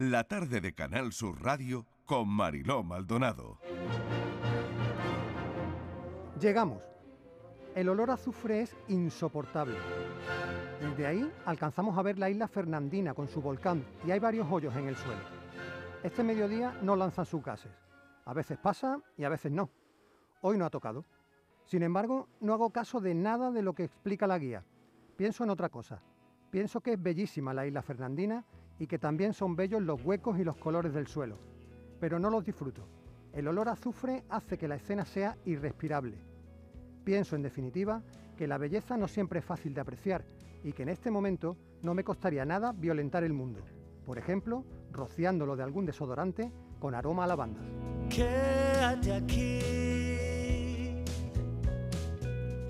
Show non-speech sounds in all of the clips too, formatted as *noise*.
La tarde de Canal Sur Radio con Mariló Maldonado. Llegamos. El olor a azufre es insoportable. Desde ahí alcanzamos a ver la isla Fernandina con su volcán y hay varios hoyos en el suelo. Este mediodía no lanzan sus gases. A veces pasa y a veces no. Hoy no ha tocado. Sin embargo, no hago caso de nada de lo que explica la guía. Pienso en otra cosa. Pienso que es bellísima la isla Fernandina y que también son bellos los huecos y los colores del suelo. Pero no los disfruto. El olor a azufre hace que la escena sea irrespirable. Pienso, en definitiva, que la belleza no siempre es fácil de apreciar y que en este momento no me costaría nada violentar el mundo. Por ejemplo, rociándolo de algún desodorante con aroma a lavanda. Quédate aquí,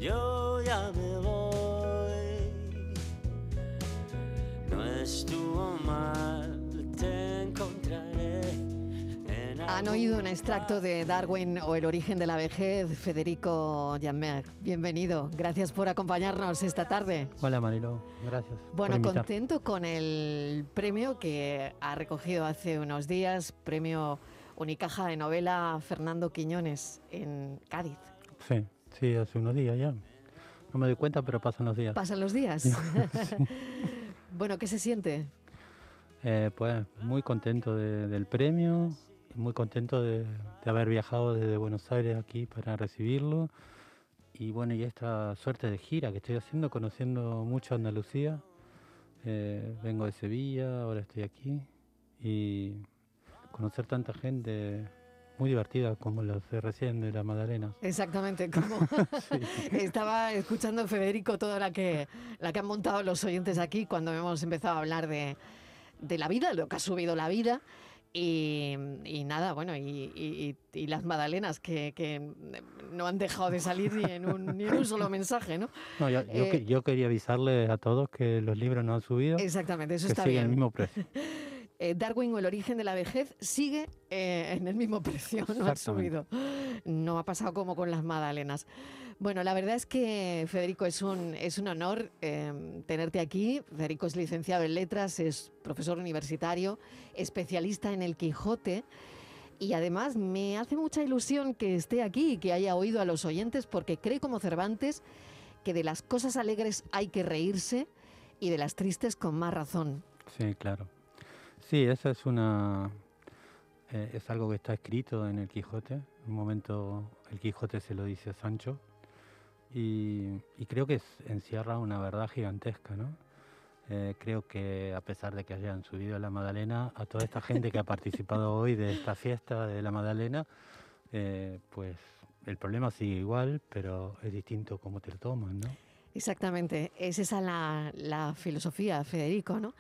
yo ya me estuvo mal, te encontraré. en Han oído un extracto de Darwin o El origen de la vejez, Federico Janmer. Bienvenido, gracias por acompañarnos esta tarde. Hola Marilo, gracias. Bueno, por contento con el premio que ha recogido hace unos días, premio Unicaja de novela Fernando Quiñones en Cádiz. Sí, sí, hace unos días ya. No me doy cuenta, pero pasan los días. ¿Pasan los días? *laughs* *laughs* bueno, ¿qué se siente? Eh, pues muy contento de- del premio, muy contento de, de haber viajado desde Buenos Aires aquí para recibirlo. Y bueno, y esta suerte de gira que estoy haciendo, conociendo mucho Andalucía. Eh, vengo de Sevilla, ahora estoy aquí. Y conocer tanta gente muy divertida como los de recién de la Magdalena. Exactamente, *laughs* como estaba escuchando Federico toda la que, la que han montado los oyentes aquí cuando hemos empezado a hablar de, de la vida, lo que ha subido la vida. Y, y nada, bueno, y, y- las magdalenas que, que no han dejado de salir ni en un, ni en un solo mensaje, ¿no? No, yo, yo Eh, que- yo quería avisarles a todos que los libros no han subido, Exactamente, eso que está bien. el mismo precio. *laughs* Eh, Darwin o el origen de la vejez sigue eh, en el mismo precio, no ha subido. No ha pasado como con las magdalenas. Bueno, la verdad es que Federico es un, es un honor eh, tenerte aquí. Federico es licenciado en letras, es profesor universitario, especialista en el Quijote. Y además me hace mucha ilusión que esté aquí y que haya oído a los oyentes porque cree como Cervantes que de las cosas alegres hay que reírse y de las tristes con más razón. Sí, claro. Sí, esa es una eh, es algo que está escrito en el Quijote. En un momento el Quijote se lo dice a Sancho y, creo que encierra una verdad gigantesca, ¿no? Eh, creo que a pesar de que hayan subido a la Magdalena, a toda esta gente que ha participado hoy de esta fiesta de la Magdalena, eh, pues el problema sigue igual, pero es distinto cómo te lo toman, ¿no? Exactamente, es esa la, la filosofía, Federico, ¿no?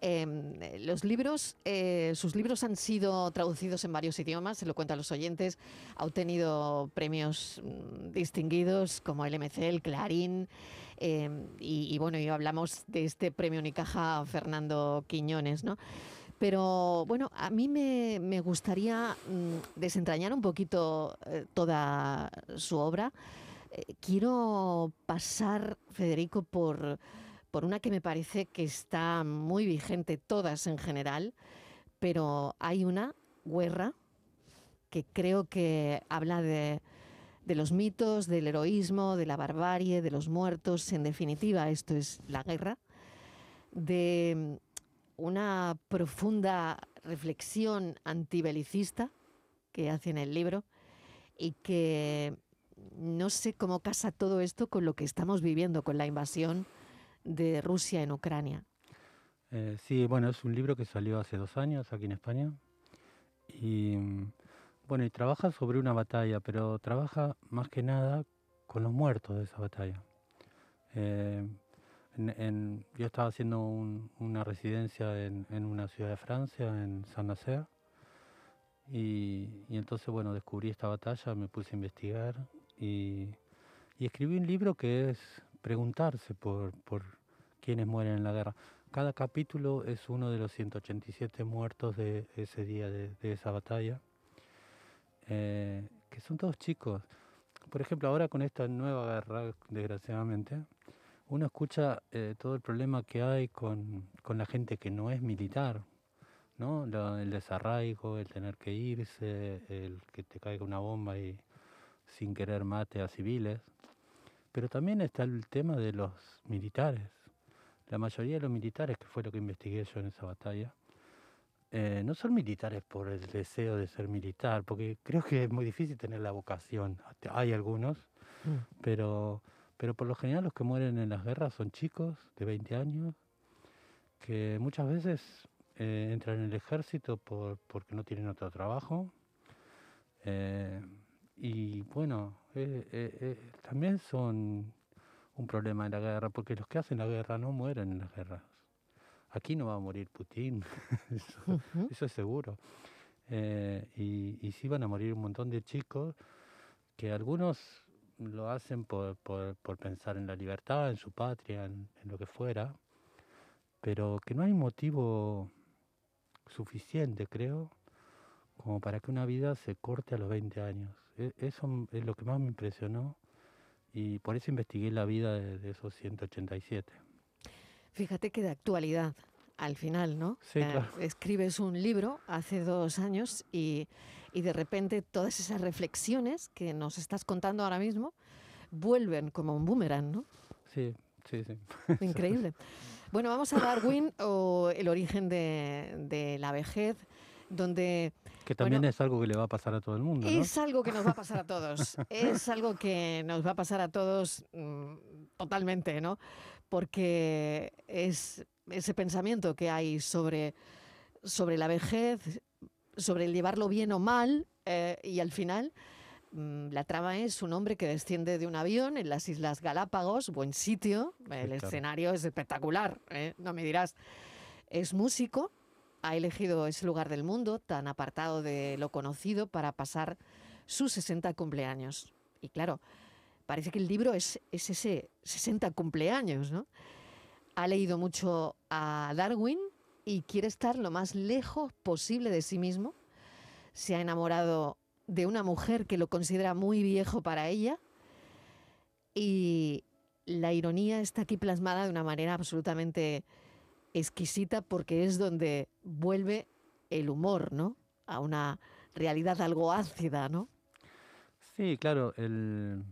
Eh, los libros, eh, sus libros han sido traducidos en varios idiomas, se lo cuento a los oyentes, ha obtenido premios mm, distinguidos como el MC, el Clarín, eh, y, bueno, y hablamos de este premio Unicaja Fernando Quiñones, ¿no? Pero bueno, a mí me, me gustaría mm, desentrañar un poquito eh, toda su obra. Eh, quiero pasar, Federico, por, por una que me parece que está muy vigente, todas en general, pero hay una, Guerra, que creo que habla de, de los mitos, del heroísmo, de la barbarie, de los muertos, en definitiva, esto es la guerra, de una profunda reflexión antibelicista que hace en el libro y que no sé cómo casa todo esto con lo que estamos viviendo, con la invasión de Rusia en Ucrania. Eh, sí, bueno, es un libro que salió hace dos años aquí en España. Y mm, bueno, y trabaja sobre una batalla, pero trabaja más que nada con los muertos de esa batalla. Eh, en- en- yo estaba haciendo un- una residencia en, en una ciudad de Francia, en Saint-Nazaire, y, y entonces, bueno, descubrí esta batalla, me puse a investigar y, y escribí un libro que es preguntarse por, por quienes mueren en la guerra. Cada capítulo es uno de los 187 muertos de ese día, de, de esa batalla, eh, que son todos chicos. Por ejemplo, ahora con esta nueva guerra, desgraciadamente, uno escucha eh, todo el problema que hay con, con la gente que no es militar. ¿no? El desarraigo, el tener que irse, el que te caiga una bomba y sin querer mate a civiles. Pero también está el tema de los militares. La mayoría de los militares, que fue lo que investigué yo en esa batalla, eh, no son militares por el deseo de ser militar, porque creo que es muy difícil tener la vocación. Hay algunos, Mm. pero, pero por lo general los que mueren en las guerras son chicos de 20 años que muchas veces eh, entran en el ejército por, porque no tienen otro trabajo. eh, y bueno, eh, eh, eh, también son un problema en la guerra, porque los que hacen la guerra no mueren en las guerras. Aquí no va a morir Putin, *laughs* eso, es seguro. Y, y sí van a morir un montón de chicos que algunos lo hacen por, por, por pensar en la libertad, en su patria, en, en lo que fuera, pero que no hay motivo suficiente, creo, como para que una vida se corte a los 20 años. E- Eso es lo que más me impresionó y por eso investigué la vida de, de esos 187. Fíjate que de actualidad, al final, ¿no? Sí, Eh, claro. Escribes un libro hace dos años y, y de repente todas esas reflexiones que nos estás contando ahora mismo vuelven como un boomerang, ¿no? Sí, sí, sí. *laughs* Increíble. Bueno, vamos a Darwin o el origen de, de la vejez, donde Que también Bueno, es algo que le va a pasar a todo el mundo, ¿no? es algo que nos va a pasar a todos. *laughs* Es algo que nos va a pasar a todos mm, totalmente, ¿no? Porque es ese pensamiento que hay sobre, sobre la vejez, sobre el llevarlo bien o mal, eh, y al final mm, la trama es un hombre que desciende de un avión en las Islas Galápagos, buen sitio, el claro. escenario es espectacular, ¿eh? no me dirás. Es músico, ha elegido ese lugar del mundo tan apartado de lo conocido para pasar sus 60 cumpleaños. Y claro, parece que el libro es, es ese 60 cumpleaños, ¿no? Ha leído mucho a Darwin y quiere estar lo más lejos posible de sí mismo. Se ha enamorado de una mujer que lo considera muy viejo para ella. Y la ironía está aquí plasmada de una manera absolutamente exquisita porque es donde vuelve el humor, ¿no? A una realidad algo ácida, ¿no? Sí, claro. El,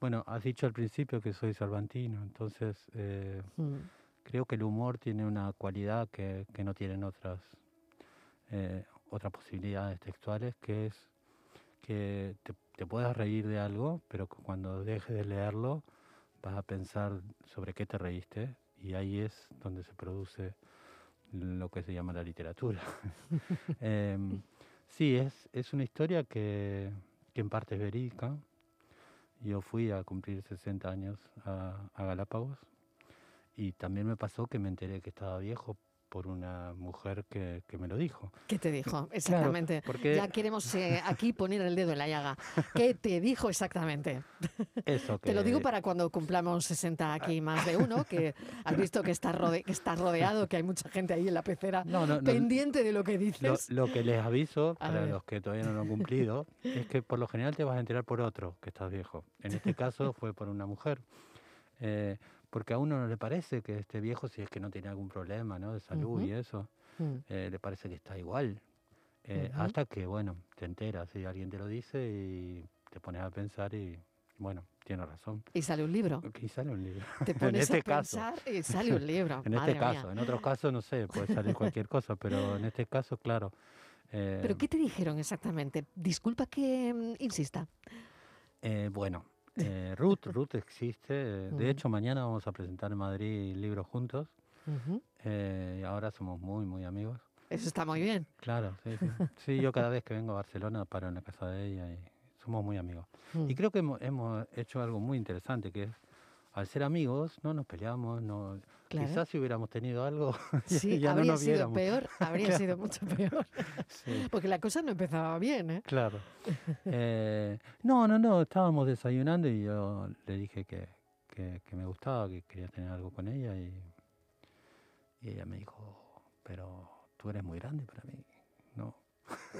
bueno, has dicho al principio que soy cervantino, entonces eh, Mm. creo que el humor tiene una cualidad que, que no tienen otras, eh, otras posibilidades textuales, que es que te, te puedas reír de algo, pero cuando dejes de leerlo vas a pensar sobre qué te reíste y ahí es donde se produce lo que se llama la literatura. *laughs* Em, sí, es, es una historia que, que en parte es verídica. Yo fui a cumplir 60 años a, a Galápagos y también me pasó que me enteré que estaba viejo por una mujer que, que me lo dijo. ¿Qué te dijo? Exactamente. porque- Ya queremos eh, aquí poner el dedo en la llaga. ¿Qué te dijo exactamente? Eso que Te lo digo para cuando cumplamos 60 aquí más de uno, que has visto que estás, rode- que estás rodeado, que hay mucha gente ahí en la pecera No, no, no, pendiente de lo que Lo, dices. lo que les aviso, A para ver. los que todavía no lo han cumplido, *laughs* es que por lo general te vas a enterar por otro que estás viejo. En este caso fue por una mujer. Eh, porque a uno no le parece que esté viejo si es que no tiene algún problema ¿no? de salud Ujú. y eso. Mm. Eh, le parece que está igual. Eh, Ujú. Hasta que, bueno, te enteras y alguien te lo dice y te pones a pensar y, bueno, tiene razón. Y sale un libro. Y sale un libro. Te *laughs* En pones este a caso. pensar y sale un libro. *laughs* En Madre este caso, mía. en otros casos no sé, puede salir *laughs* cualquier cosa, pero en este caso, claro. ¿Pero eh, qué te dijeron exactamente? Disculpa que mm, insista. Eh, bueno, eh, Ruth, Ruth existe. *laughs* eh, Ujú. De hecho, mañana vamos a presentar en Madrid libros juntos. Ujú. eh, y ahora somos muy, muy amigos. Eso está muy bien. Claro, sí, sí. *laughs* Sí, yo cada vez que vengo a Barcelona paro en la casa de ella y somos muy amigos. Mm. Y creo que hemos, hemos hecho algo muy interesante, que es, al ser amigos, no nos peleamos, no... Claro. Quizás si hubiéramos tenido algo, *laughs* Sí, ya no habría nos sido viéramos. peor, habría *laughs* sido mucho peor. Sí. *laughs* Porque la cosa no empezaba bien, ¿eh? Claro. Eh, no, no, no, estábamos desayunando y yo le dije que, que, que me gustaba, que quería tener algo con ella y, y ella me dijo, pero tú eres muy grande para mí.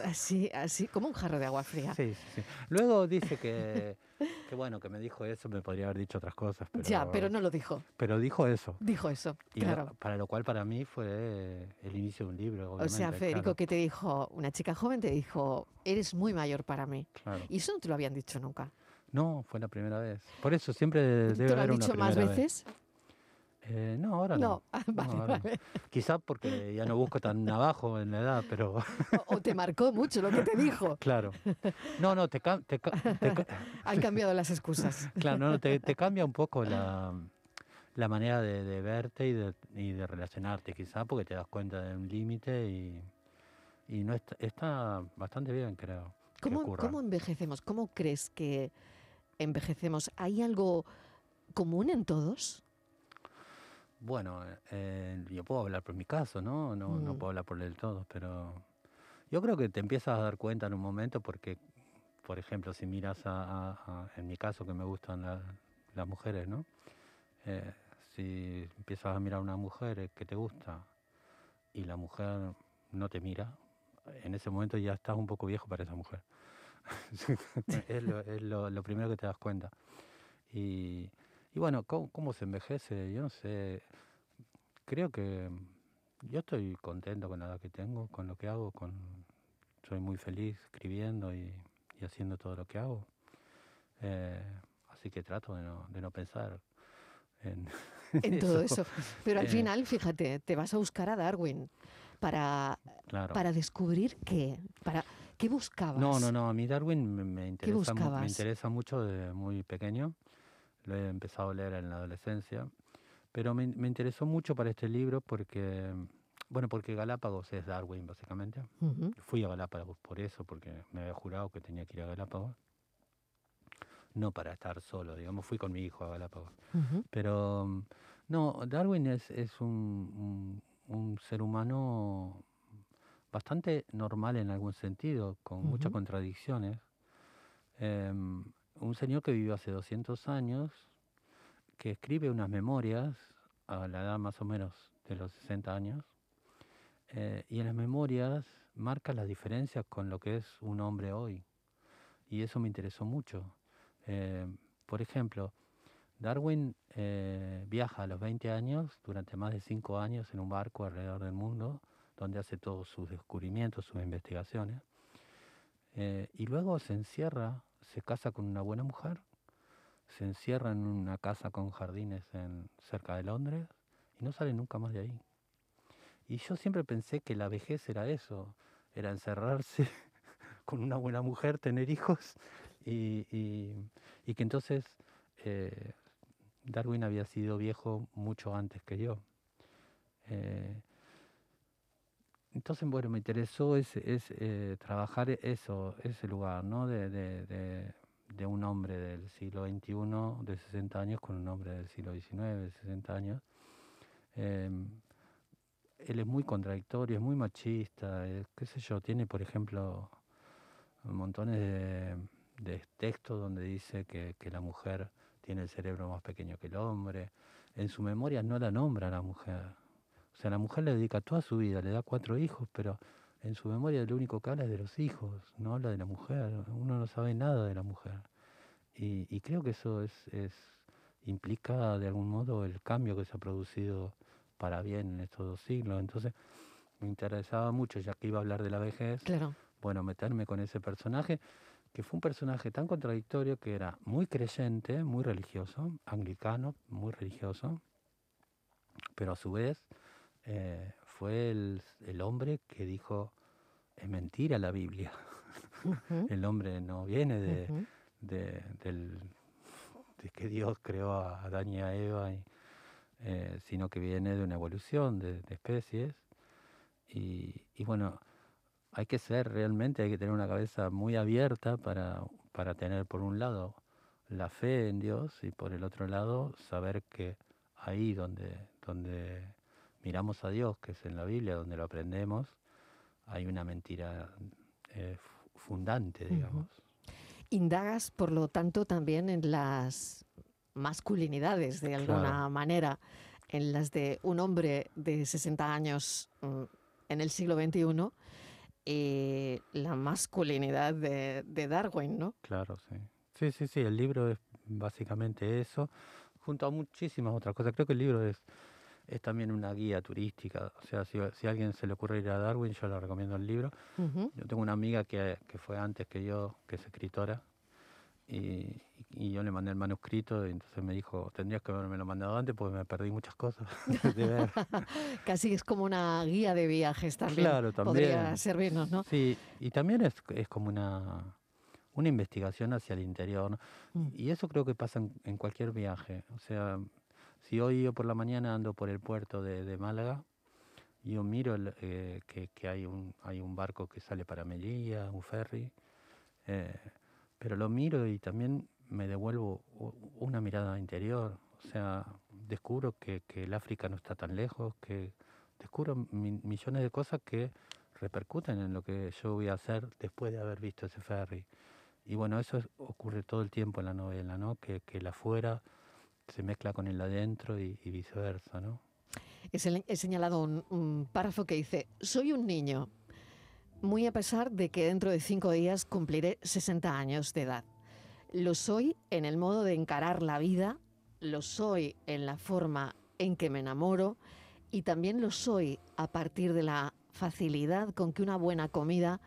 Así, así, como un jarro de agua fría. Sí, sí, sí. Luego dice que, *laughs* que bueno, que me dijo eso, me podría haber dicho otras cosas, pero... Ya, pero no lo dijo. Pero dijo eso. Dijo eso, Y lo- claro. para lo cual para mí fue el inicio de un libro, O sea, Federico, claro, que te dijo, una chica joven te dijo, eres muy mayor para mí. claro. Y eso no te lo habían dicho nunca. No, fue la primera vez. Por eso siempre debe ¿Te lo han una dicho más primera vez. Eh, no, ahora No, no. *laughs* Ah, vale, ahora no. vale. Quizá porque ya no busco tan *laughs* abajo en la edad, pero O, o te marcó mucho lo que te dijo. *laughs* claro. No, no, te, te te Han cambiado las excusas. claro, no, te, te cambia un poco la, la manera de, de verte y de, y de relacionarte, quizá porque te das cuenta de un límite y, y no está, está bastante bien, creo. ¿Cómo. ¿Cómo envejecemos? ¿Cómo crees que envejecemos? ¿Hay algo común en todos? Bueno, eh, yo puedo hablar por mi caso, ¿no? No, no Mm. puedo hablar por el todo, pero yo creo que te empiezas a dar cuenta en un momento porque, por ejemplo, si miras a, a- a- en mi caso que me gustan la- las mujeres, ¿no? Eh, si empiezas a mirar a una mujer eh, que te gusta y la mujer no te mira, en ese momento ya estás un poco viejo para esa mujer. *laughs* *laughs* es lo, es lo- lo primero que te das cuenta. Y, y bueno, ¿cómo, cómo se envejece? Yo no sé. Creo que yo estoy contento con la edad que tengo, con lo que hago, con soy muy feliz escribiendo y, y haciendo todo lo que hago. Eh, así que trato de no, de no pensar en, *laughs* En todo eso. Pero al Eh, final, fíjate, te vas a buscar a Darwin para, Claro. para descubrir qué. Para, ¿Qué buscabas? No, no, no. A mí Darwin me, me interesa, me interesa mucho desde muy pequeño. Lo he empezado a leer en la adolescencia. Pero me, me interesó mucho para este libro porque, bueno, porque Galápagos es Darwin, básicamente. Ujú. Fui a Galápagos por eso, porque me había jurado que tenía que ir a Galápagos. No para estar solo, digamos, fui con mi hijo a Galápagos. Ujú. Pero mm, no, Darwin es, es un, un- un ser humano bastante normal en algún sentido, con muchas Ujú. contradicciones. Em, un señor que vivió hace 200 años, que escribe unas memorias a la edad más o menos de los 60 años, eh, y en las memorias marca las diferencias con lo que es un hombre hoy. Y eso me interesó mucho. Eh, por ejemplo, Darwin eh, viaja a los 20 años, durante más de 5 años, en un barco alrededor del mundo, donde hace todos sus descubrimientos, sus investigaciones. Y luego se encierra, se casa con una buena mujer, se encierra en una casa con jardines en, cerca de Londres y no sale nunca más de ahí. Y yo siempre pensé que la vejez era eso, era encerrarse *laughs* con una buena mujer, tener hijos y, y- que entonces eh, Darwin había sido viejo mucho antes que yo. Eh, entonces, bueno, me interesó ese, eh, trabajar eso, ese lugar, ¿no? De, un hombre del siglo XXI, de 60 años, con un hombre del siglo XIX, de 60 años. Em, él es muy contradictorio, es muy machista, eh, qué sé yo, tiene, por ejemplo, montones de, de textos donde dice que, que la mujer tiene el cerebro más pequeño que el hombre. En su memoria no la nombra a la mujer. O sea, la mujer le dedica toda su vida, le da cuatro hijos, pero en su memoria lo único que habla es de los hijos, no habla de la mujer. Uno no sabe nada de la mujer. Y, y creo que eso es, es implica de algún modo el cambio que se ha producido para bien en estos dos siglos. Entonces me interesaba mucho, ya que iba a hablar de la vejez, Claro. bueno, meterme con ese personaje, que fue un personaje tan contradictorio que era muy creyente, muy religioso, anglicano, muy religioso, pero a su vez eh, fue el, el hombre que dijo, es mentira la Biblia. *laughs* El hombre no viene de, de, del- de que Dios creó a Adán y a Eva, y, eh, sino que viene de una evolución de, de especies. Y, y bueno, hay que ser realmente, hay que tener una cabeza muy abierta para, para tener por un lado la fe en Dios y por el otro lado saber que ahí donde, donde miramos a Dios, que es en la Biblia, donde lo aprendemos, hay una mentira eh, fu- fundante, digamos. Indagas, por lo tanto, también en las masculinidades, de alguna Claro. manera, en las de un hombre de 60 años mm, en el siglo XXI y la masculinidad de, de Darwin, ¿no? Claro, sí. Sí, sí, sí, el libro es básicamente eso, junto a muchísimas otras cosas. Creo que el libro es, es también una guía turística. O sea, si, si a alguien se le ocurre ir a Darwin, yo le recomiendo el libro. Ujú. Yo tengo una amiga que, que fue antes que yo, que es escritora, y, y yo le mandé el manuscrito y entonces me dijo, tendrías que haberme lo mandado antes porque me perdí muchas cosas *laughs* de ver. *laughs* Casi es como una guía de viajes también. Claro, Podría también. servirnos, ¿no? Sí, y también es, es como una, una investigación hacia el interior. ¿no? Mm. Y eso creo que pasa en, en cualquier viaje. O sea, si hoy yo por la mañana ando por el puerto de, de Málaga, yo miro eh, que, que hay, un, hay un barco que sale para Melilla, un ferry, eh, pero lo miro y también me devuelvo una mirada interior. O sea, descubro que, que el África no está tan lejos, que descubro mi- millones de cosas que repercuten en lo que yo voy a hacer después de haber visto ese ferry. Y bueno, eso es- ocurre todo el tiempo en la novela, ¿no? Que, que el afuera se mezcla con el adentro y, viceversa, ¿no? He señalado un, un párrafo que dice, soy un niño, muy a pesar de que dentro de cinco días cumpliré 60 años de edad. Lo soy en el modo de encarar la vida, lo soy en la forma en que me enamoro y también lo soy a partir de la facilidad con que una buena comida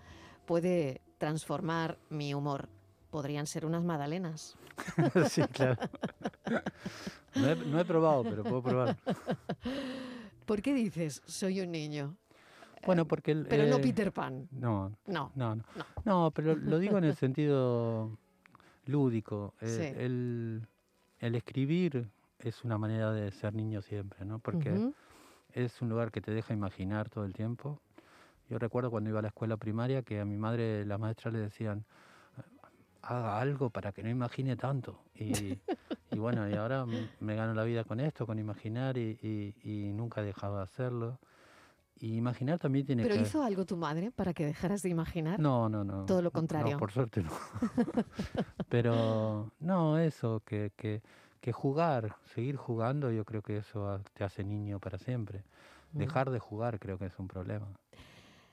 puede transformar mi humor. Podrían ser unas magdalenas. *laughs* sí, claro. No he, no he probado, pero puedo probar. ¿Por qué dices soy un niño? Bueno, porque... el, Pero no eh, Peter Pan. No, No. no, no. No. No, pero lo digo en el sentido lúdico. eh, Sí. el, el escribir es una manera de ser niño siempre, ¿no? Porque es un lugar que te deja imaginar todo el tiempo. Yo recuerdo cuando iba a la escuela primaria que a mi madre las maestras le decían, haga algo para que no imagine tanto. Y, *laughs* y bueno, y ahora me gano la vida con esto, con imaginar y, y- y nunca dejaba de hacerlo. Y imaginar también tiene ¿Pero que... hizo algo tu madre para que dejaras de imaginar? No, no, no. Todo lo no, contrario. por suerte no. *laughs* Pero no, eso, que, que, que jugar, seguir jugando, yo creo que eso te hace niño para siempre. Dejar de jugar creo que es un problema.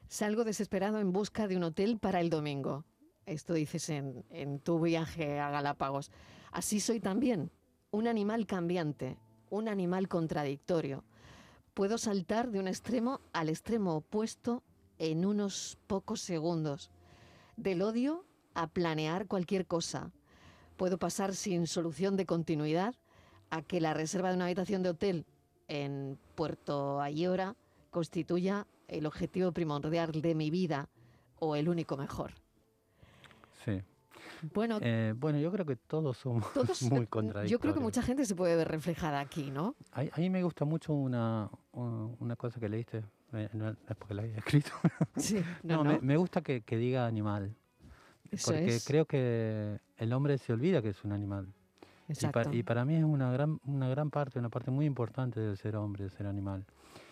Salgo desesperado en busca de un hotel para el domingo. Esto dices en, en tu viaje a Galápagos. Así soy también, un animal cambiante, un animal contradictorio. Puedo saltar de un extremo al extremo opuesto en unos pocos segundos. Del odio a planear cualquier cosa. Puedo pasar sin solución de continuidad a que la reserva de una habitación de hotel en Puerto Ayora constituya el objetivo primordial de mi vida o el único mejor. Sí. Bueno, Eh, bueno, yo creo que todos somos *laughs* todos, muy eh, contradictorios. yo creo que mucha gente se puede ver reflejada aquí, ¿no? A, a mí me gusta mucho una, una cosa que leíste, eh, no es porque la haya escrito. *laughs* Sí, no, *laughs* No, no, Me, me gusta que, que diga animal, eso porque es. creo que el hombre se olvida que es un animal. Y, Exacto. pa- y para mí es una gran, una gran parte, una parte muy importante del ser hombre, del ser animal.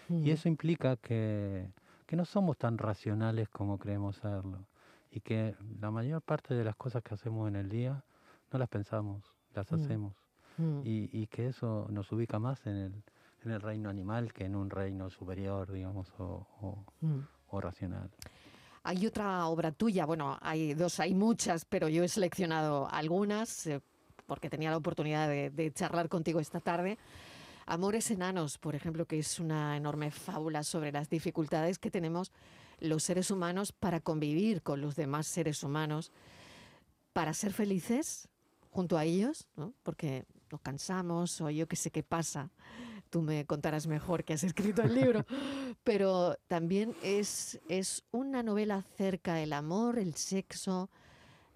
Mm. Y eso implica que, que no somos tan racionales como creemos serlo. Y que la mayor parte de las cosas que hacemos en el día no las pensamos, las Mm. hacemos. Mm. Y, y que eso nos ubica más en el, en el reino animal que en un reino superior, digamos, o, o- Mm. o racional. Hay otra obra tuya, bueno, hay dos, hay muchas, pero yo he seleccionado algunas eh, porque tenía la oportunidad de, de charlar contigo esta tarde. Amores enanos, por ejemplo, que es una enorme fábula sobre las dificultades que tenemos los seres humanos para convivir con los demás seres humanos, para ser felices junto a ellos, ¿no? porque nos cansamos o yo qué sé qué pasa. Tú me contarás mejor que has escrito el libro, *laughs* pero también es, es una novela acerca del amor, el sexo,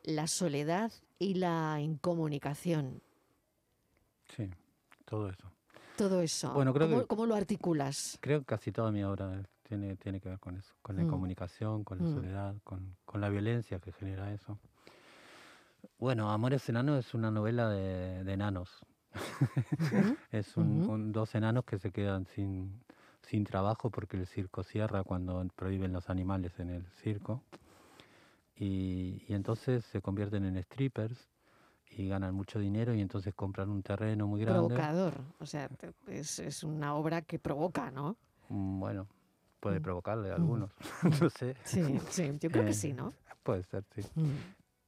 la soledad y la incomunicación. Sí, todo eso. Todo eso. Bueno, creo ¿Cómo, que- cómo lo articulas? Creo que casi toda mi obra tiene, tiene que ver con eso, con la Mm. comunicación, con la Mm. soledad, con, con la violencia que genera eso. Bueno, Amores Enanos es una novela de, de enanos. *laughs* Es un, un- dos enanos que se quedan sin, sin trabajo porque el circo cierra cuando prohíben los animales en el circo. Y, y entonces se convierten en strippers y ganan mucho dinero y entonces compran un terreno muy grande. Provocador. O sea, es, es una obra que provoca, ¿no? Mm, Bueno, puede provocarle a algunos, *laughs* no sé. Sí, sí, yo creo Eh, que sí, ¿no? Puede ser, sí.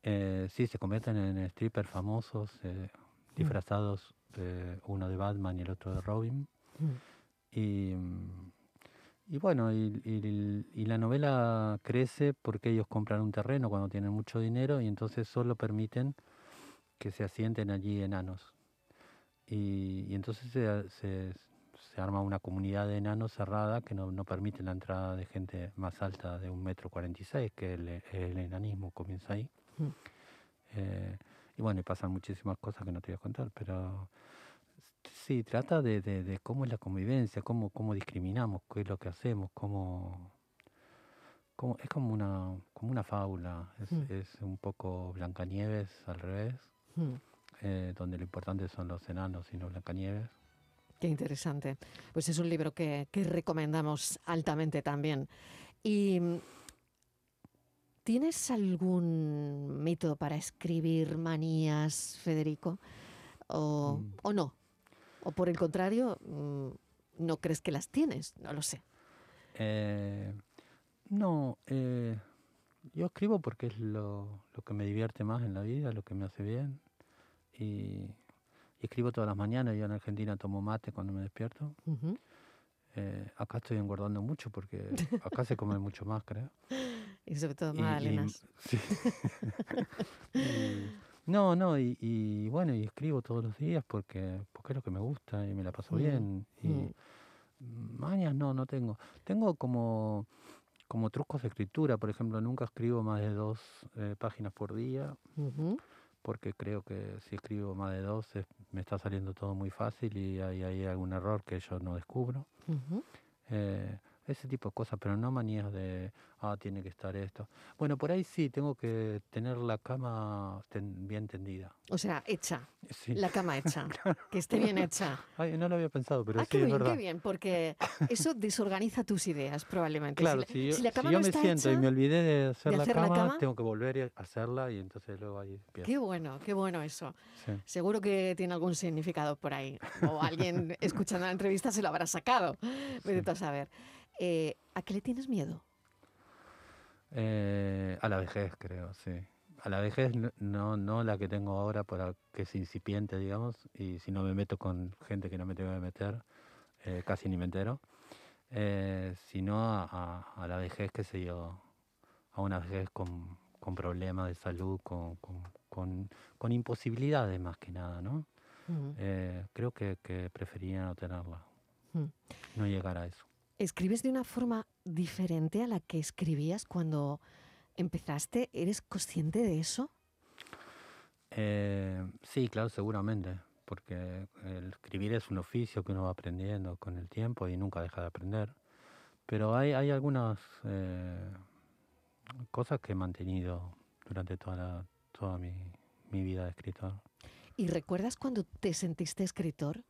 Eh, sí, se convierten en strippers famosos, eh, disfrazados, eh, uno de Batman y el otro de Robin. Y, y bueno, y, y- y la novela crece porque ellos compran un terreno cuando tienen mucho dinero y entonces solo permiten que se asienten allí enanos. Y, y entonces se, se- se arma una comunidad de enanos cerrada que no, no permite la entrada de gente más alta de un metro cuarenta y seis, que el, el enanismo comienza ahí. Mm. Eh, y bueno, y pasan muchísimas cosas que no te voy a contar, pero sí, trata de, de- de cómo es la convivencia, cómo, cómo discriminamos, qué es lo que hacemos, cómo... cómo- es como una, como una fábula, es, Mm. es un poco Blancanieves al revés, Mm. eh, donde lo importante son los enanos y no Blancanieves. Qué interesante. Pues es un libro que, que recomendamos altamente también. ¿Y mm, tienes algún método para escribir manías, Federico? ¿O, Mm. o no? ¿O por el contrario, mm, no crees que las tienes? No lo sé. Eh, no, eh, yo escribo porque es lo, lo que me divierte más en la vida, lo que me hace bien. Y, y escribo todas las mañanas. Yo en Argentina tomo mate cuando me despierto. Eh, acá estoy engordando mucho porque *laughs* acá se come mucho más, creo. Y sobre todo y- magdalenas. *laughs* sí. No, no, y, y bueno, y escribo todos los días porque, porque es lo que me gusta y me la paso Mm, bien. Y mm. mañas no, no tengo. Tengo como, como trucos de escritura, por ejemplo, nunca escribo más de dos eh, páginas por día Ujú. Porque creo que si escribo más de dos es- me está saliendo todo muy fácil y hay, hay algún error que yo no descubro. Eh, ese tipo de cosas, pero no manías de, ah, tiene que estar esto. Bueno, por ahí sí, tengo que tener la cama ten- bien tendida. O sea, hecha, Sí. la cama hecha, *laughs* que esté bien hecha. Ay, no lo había pensado, pero ah, sí, qué es bien, verdad. qué bien, porque eso desorganiza tus ideas probablemente. Claro, la- si yo, si la si cama yo no me siento y hecha, me olvidé de hacer, la, hacer la cama, cama? tengo que volver y hacerla y entonces luego ahí empiezo. Qué bueno, qué bueno eso. Sí. Seguro que tiene algún significado por ahí. O alguien *laughs* escuchando la entrevista se lo habrá sacado. Vete tú a saber. Eh, ¿A qué le tienes miedo? Eh, a la vejez, creo, sí. A la vejez no, no, la que tengo ahora, para que es incipiente, digamos, y si no me meto con gente que no me tengo que meter, eh, casi ni me entero, sino a, a- a la vejez, qué sé yo, a una vejez con, con problemas de salud, con, con, con- con imposibilidades más que nada, ¿no? Creo que, que preferiría no tenerla, no llegar a eso. ¿Escribes de una forma diferente a la que escribías cuando empezaste? ¿Eres consciente de eso? Eh, sí, claro, seguramente, porque el escribir es un oficio que uno va aprendiendo con el tiempo y nunca deja de aprender. Pero hay, hay algunas eh, cosas que he mantenido durante toda, la- toda mi, mi vida de escritor. ¿Y recuerdas cuando te sentiste escritor?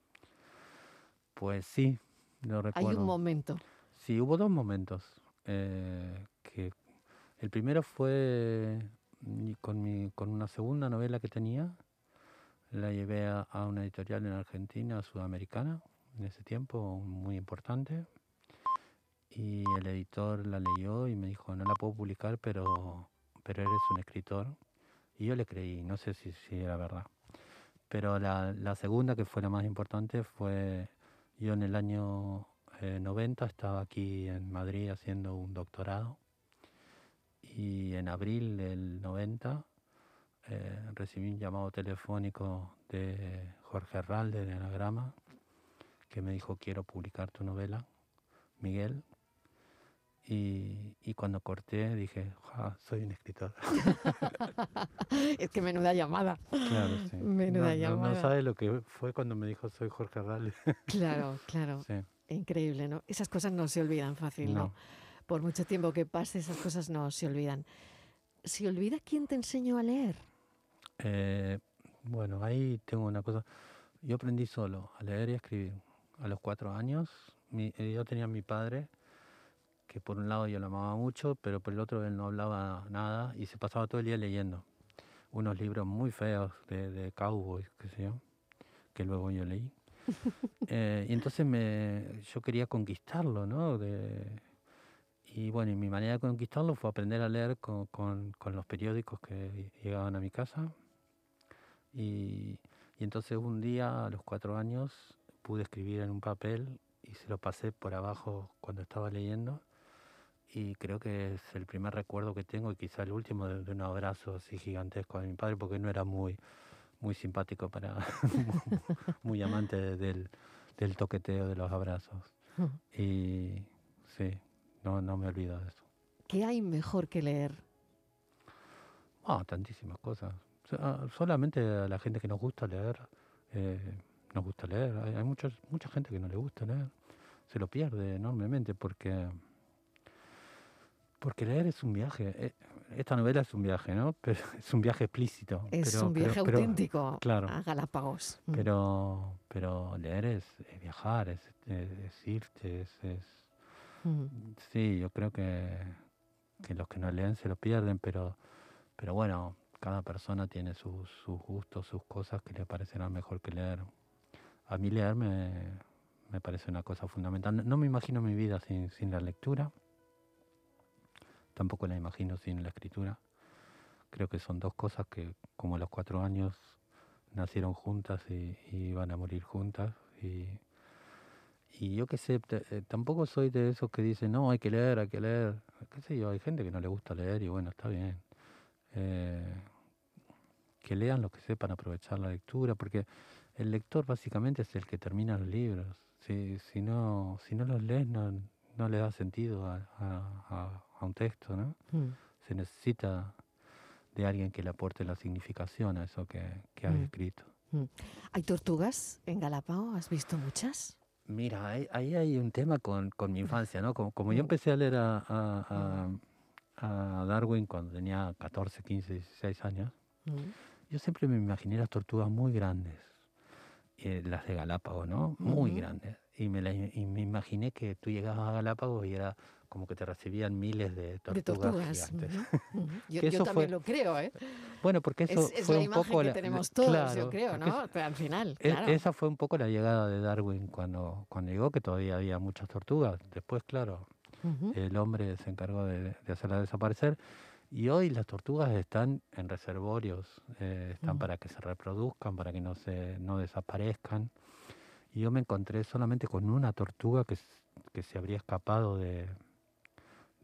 Pues sí, Hay un momento. Sí, hubo dos momentos. eh, que el primero fue mi- con, mi, con una segunda novela que tenía. La llevé a, a una editorial en Argentina, sudamericana, en ese tiempo, muy importante. Y el editor la leyó y me dijo, no la puedo publicar, pero, pero eres un escritor. Y yo le creí, no sé si, si era verdad. Pero la, la segunda, que fue la más importante, fue yo en el año eh, 90 estaba aquí en Madrid haciendo un doctorado y en abril del 90 eh, recibí un llamado telefónico de Jorge Herralde de Anagrama que me dijo quiero publicar tu novela, Miguel. Y, y cuando corté dije, "Ja, soy un escritor. *laughs* es que menuda llamada. claro, sí. Menuda no, no- no llamada. sabe lo que fue cuando me dijo soy Jorge Herralde. Claro, claro. *laughs* sí, Increíble, ¿no? Esas cosas no se olvidan fácil, ¿no? no. Por mucho tiempo que pase, esas cosas no se olvidan. ¿Se olvida quién te enseñó a leer? Eh, bueno, ahí tengo una cosa. Yo aprendí solo a leer y a escribir. A los cuatro años, mi- eh, yo tenía a mi padre, que por un lado yo lo amaba mucho, pero por el otro él no hablaba nada y se pasaba todo el día leyendo. Unos libros muy feos de, de cowboys, qué sé yo, que luego yo leí. *laughs* Eh, y entonces me, yo quería conquistarlo, ¿no? De- y bueno, y mi manera de conquistarlo fue aprender a leer con, con, con los periódicos que llegaban a mi casa. Y, y entonces un día, a los cuatro años, pude escribir en un papel y se lo pasé por abajo cuando estaba leyendo. Y creo que es el primer recuerdo que tengo y quizá el último de, de un abrazo así gigantesco de mi padre, porque no era muy, muy simpático para, *laughs* muy amante de- del, del toqueteo de los abrazos. Y sí, no, no me olvido de eso. ¿Qué hay mejor que leer? Ah, tantísimas cosas. So- Solamente a la gente que nos gusta leer, eh, nos gusta leer. Hay, hay muchos, mucha gente que no le gusta leer. Se lo pierde enormemente porque, porque leer es un viaje. Eh, Esta novela es un viaje, ¿no? *laughs* Pero es un viaje explícito. Es pero- un viaje pero- auténtico claro. a Galápagos. Mm. Pero, pero leer es, es viajar, es, es- es irte, es, Mm. Sí, yo creo que, que los que no leen se lo pierden, pero, pero bueno, cada persona tiene sus, sus gustos, sus cosas que le parecerán mejor que leer. A mí leer me, me parece una cosa fundamental. No, no me imagino mi vida sin, sin la lectura, tampoco la imagino sin la escritura. Creo que son dos cosas que, como los cuatro años, nacieron juntas y, van a morir juntas. Y, yo qué sé, eh, tampoco soy de esos que dicen, no, hay que leer, hay que leer. ¿Qué sé yo? Hay gente que no le gusta leer y bueno, está bien. Eh, que lean lo que sepan aprovechar la lectura, porque el lector básicamente es el que termina los libros. Si, no, si no los lees, no, le da sentido a- a un texto, ¿no? Mm. Se necesita de alguien que le aporte la significación a eso que, que has Mm. escrito. ¿Hay tortugas en Galápagos? ¿Has visto muchas? Mira, ahí, ahí hay un tema con, con mi infancia, ¿no? Como, como yo Mm. empecé a leer a, a- a- a Darwin cuando tenía 14, 15, 16 años, Mm. yo siempre me imaginé las tortugas muy grandes, eh, las de Galápagos, ¿no? Muy Ujú. grandes. Y me, la y me imaginé que tú llegabas a Galápagos y era como que te recibían miles de tortugas, de tortugas. gigantes. *laughs* Yo, también fue- lo creo, ¿eh? Bueno, porque eso es es fue la un imagen poco que la- tenemos todos, yo creo, ¿no? Pero al final, E- claro. Esa fue un poco la llegada de Darwin cuando, cuando llegó, que todavía había muchas tortugas. Después, claro, el hombre se encargó de, de hacerlas desaparecer. Y hoy las tortugas están en reservorios, eh, están para que se reproduzcan, para que no, se, no desaparezcan. Y yo me encontré solamente con una tortuga que, que se habría escapado de,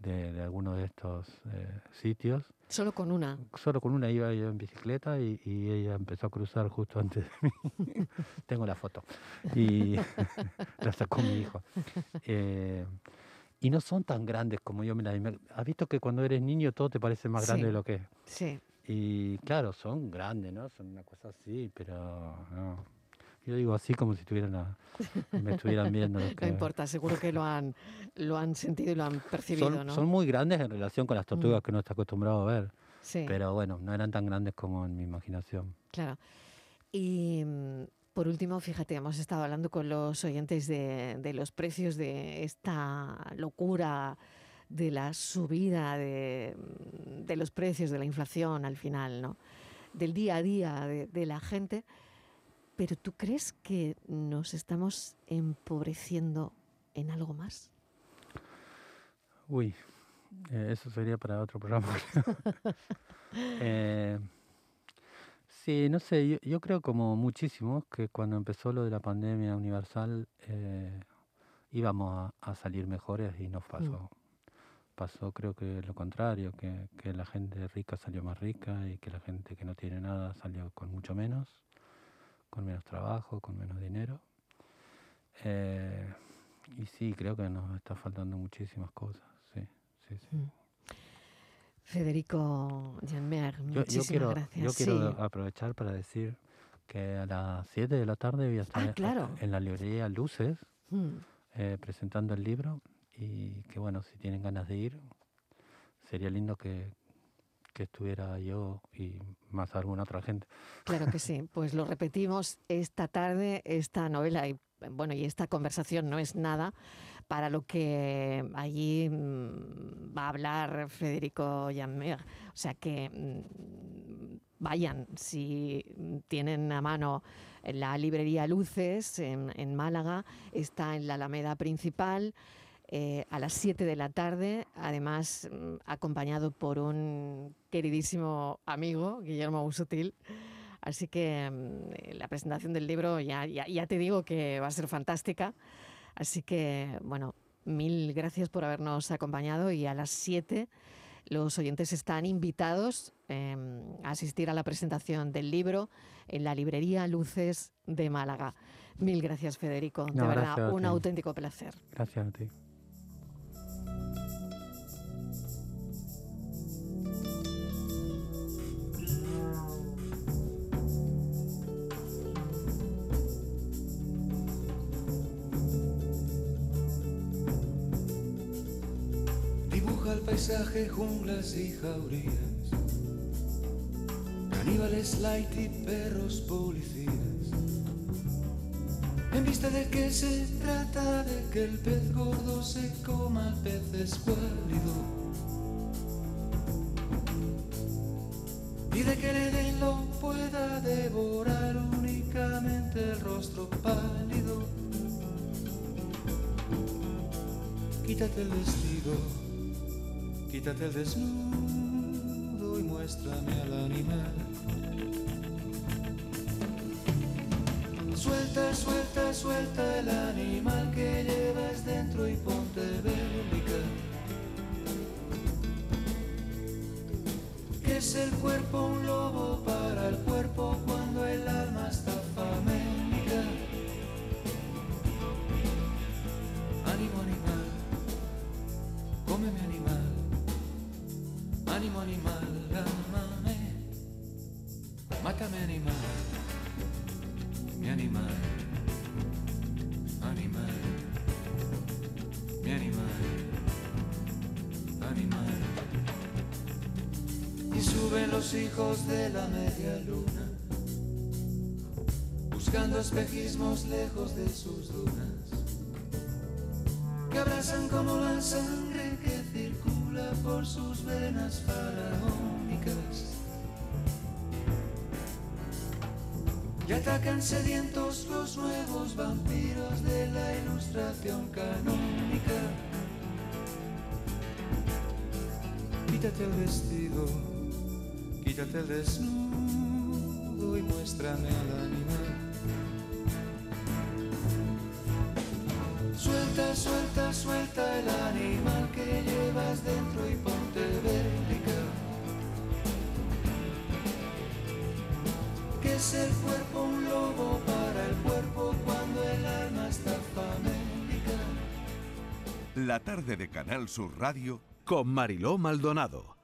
de, de alguno de estos eh, sitios. Solo con una. Solo con una iba yo en bicicleta y, y ella empezó a cruzar justo antes de mí. *laughs* Tengo la foto. Y *laughs* la sacó mi hijo. Eh, y no son tan grandes como yo me las imagino. Has visto que cuando eres niño todo te parece más grande Sí. de lo que es. Sí. Y claro, son grandes, ¿no? Son una cosa así, pero no. Yo digo así como si estuvieran a- *laughs* me estuvieran viendo. los No que- importa, seguro que lo han, lo han sentido y lo han percibido, son, ¿no? son muy grandes en relación con las tortugas que uno está acostumbrado a ver. sí, Pero bueno, no eran tan grandes como en mi imaginación. claro. Y mm, por último, fíjate, hemos estado hablando con los oyentes de, de los precios de esta locura de la subida de, mm, de los precios, de la inflación al final, ¿no? Del día a día de, de la gente. Pero ¿tú crees que nos estamos empobreciendo en algo más? Uy, eh, eso sería para otro programa. *laughs* Eh, sí, no sé, yo, yo creo como muchísimos que cuando empezó lo de la pandemia universal eh, íbamos a, a salir mejores y nos pasó. Pasó creo que lo contrario, que, que la gente rica salió más rica y que la gente que no tiene nada salió con mucho menos, con menos trabajo, con menos dinero. Eh, y sí, creo que nos está faltando muchísimas cosas, sí, sí, sí. Mm. Federico Janmer, Yo, yo muchísimas quiero, gracias. yo quiero Sí. aprovechar para decir que a las 7 de la tarde voy a estar Ah, en- claro. en la librería Luces Mm. eh, presentando el libro y que bueno, si tienen ganas de ir, sería lindo que, que estuviera yo y más alguna otra gente. Claro que sí. Pues lo repetimos esta tarde, esta novela y bueno, y esta conversación no es nada para lo que allí mm, va a hablar Federico Janmer. O sea que mm, vayan, si tienen a mano la librería Luces en Málaga, está en la Alameda principal. Eh, a las 7 de la tarde, además mm, acompañado por un queridísimo amigo, Guillermo Busutil. Así que mm, la presentación del libro ya, ya, ya te digo que va a ser fantástica. Así que, bueno, mil gracias por habernos acompañado y a las 7 los oyentes están invitados em, a asistir a la presentación del libro en la librería Luces de Málaga. Mil gracias, Federico. de No, verdad, gracias a un ti. auténtico placer. Gracias a ti. Paisaje, junglas y jaurías, caníbales light y perros policías. En vista de que se trata de que el pez gordo se coma al pez escuálido. Y de que el Edén lo pueda devorar únicamente el rostro pálido. Quítate el vestido, quítate el desnudo y muéstrame al animal. Suelta, suelta, suelta el animal que llevas dentro y ponte bélica. Es el cuerpo un lobo hijos de la media luna, buscando espejismos lejos de sus dunas que abrazan como la sangre que circula por sus venas faraónicas. Y atacan sedientos los nuevos vampiros de la ilustración canónica. Quítate el vestido, quítate el desnudo y muéstrame al animal. Suelta, suelta, suelta el animal que llevas dentro y ponte bélica. Que es el cuerpo un lobo para el cuerpo cuando el alma está famélica. La tarde de Canal Sur Radio Con Mariló Maldonado.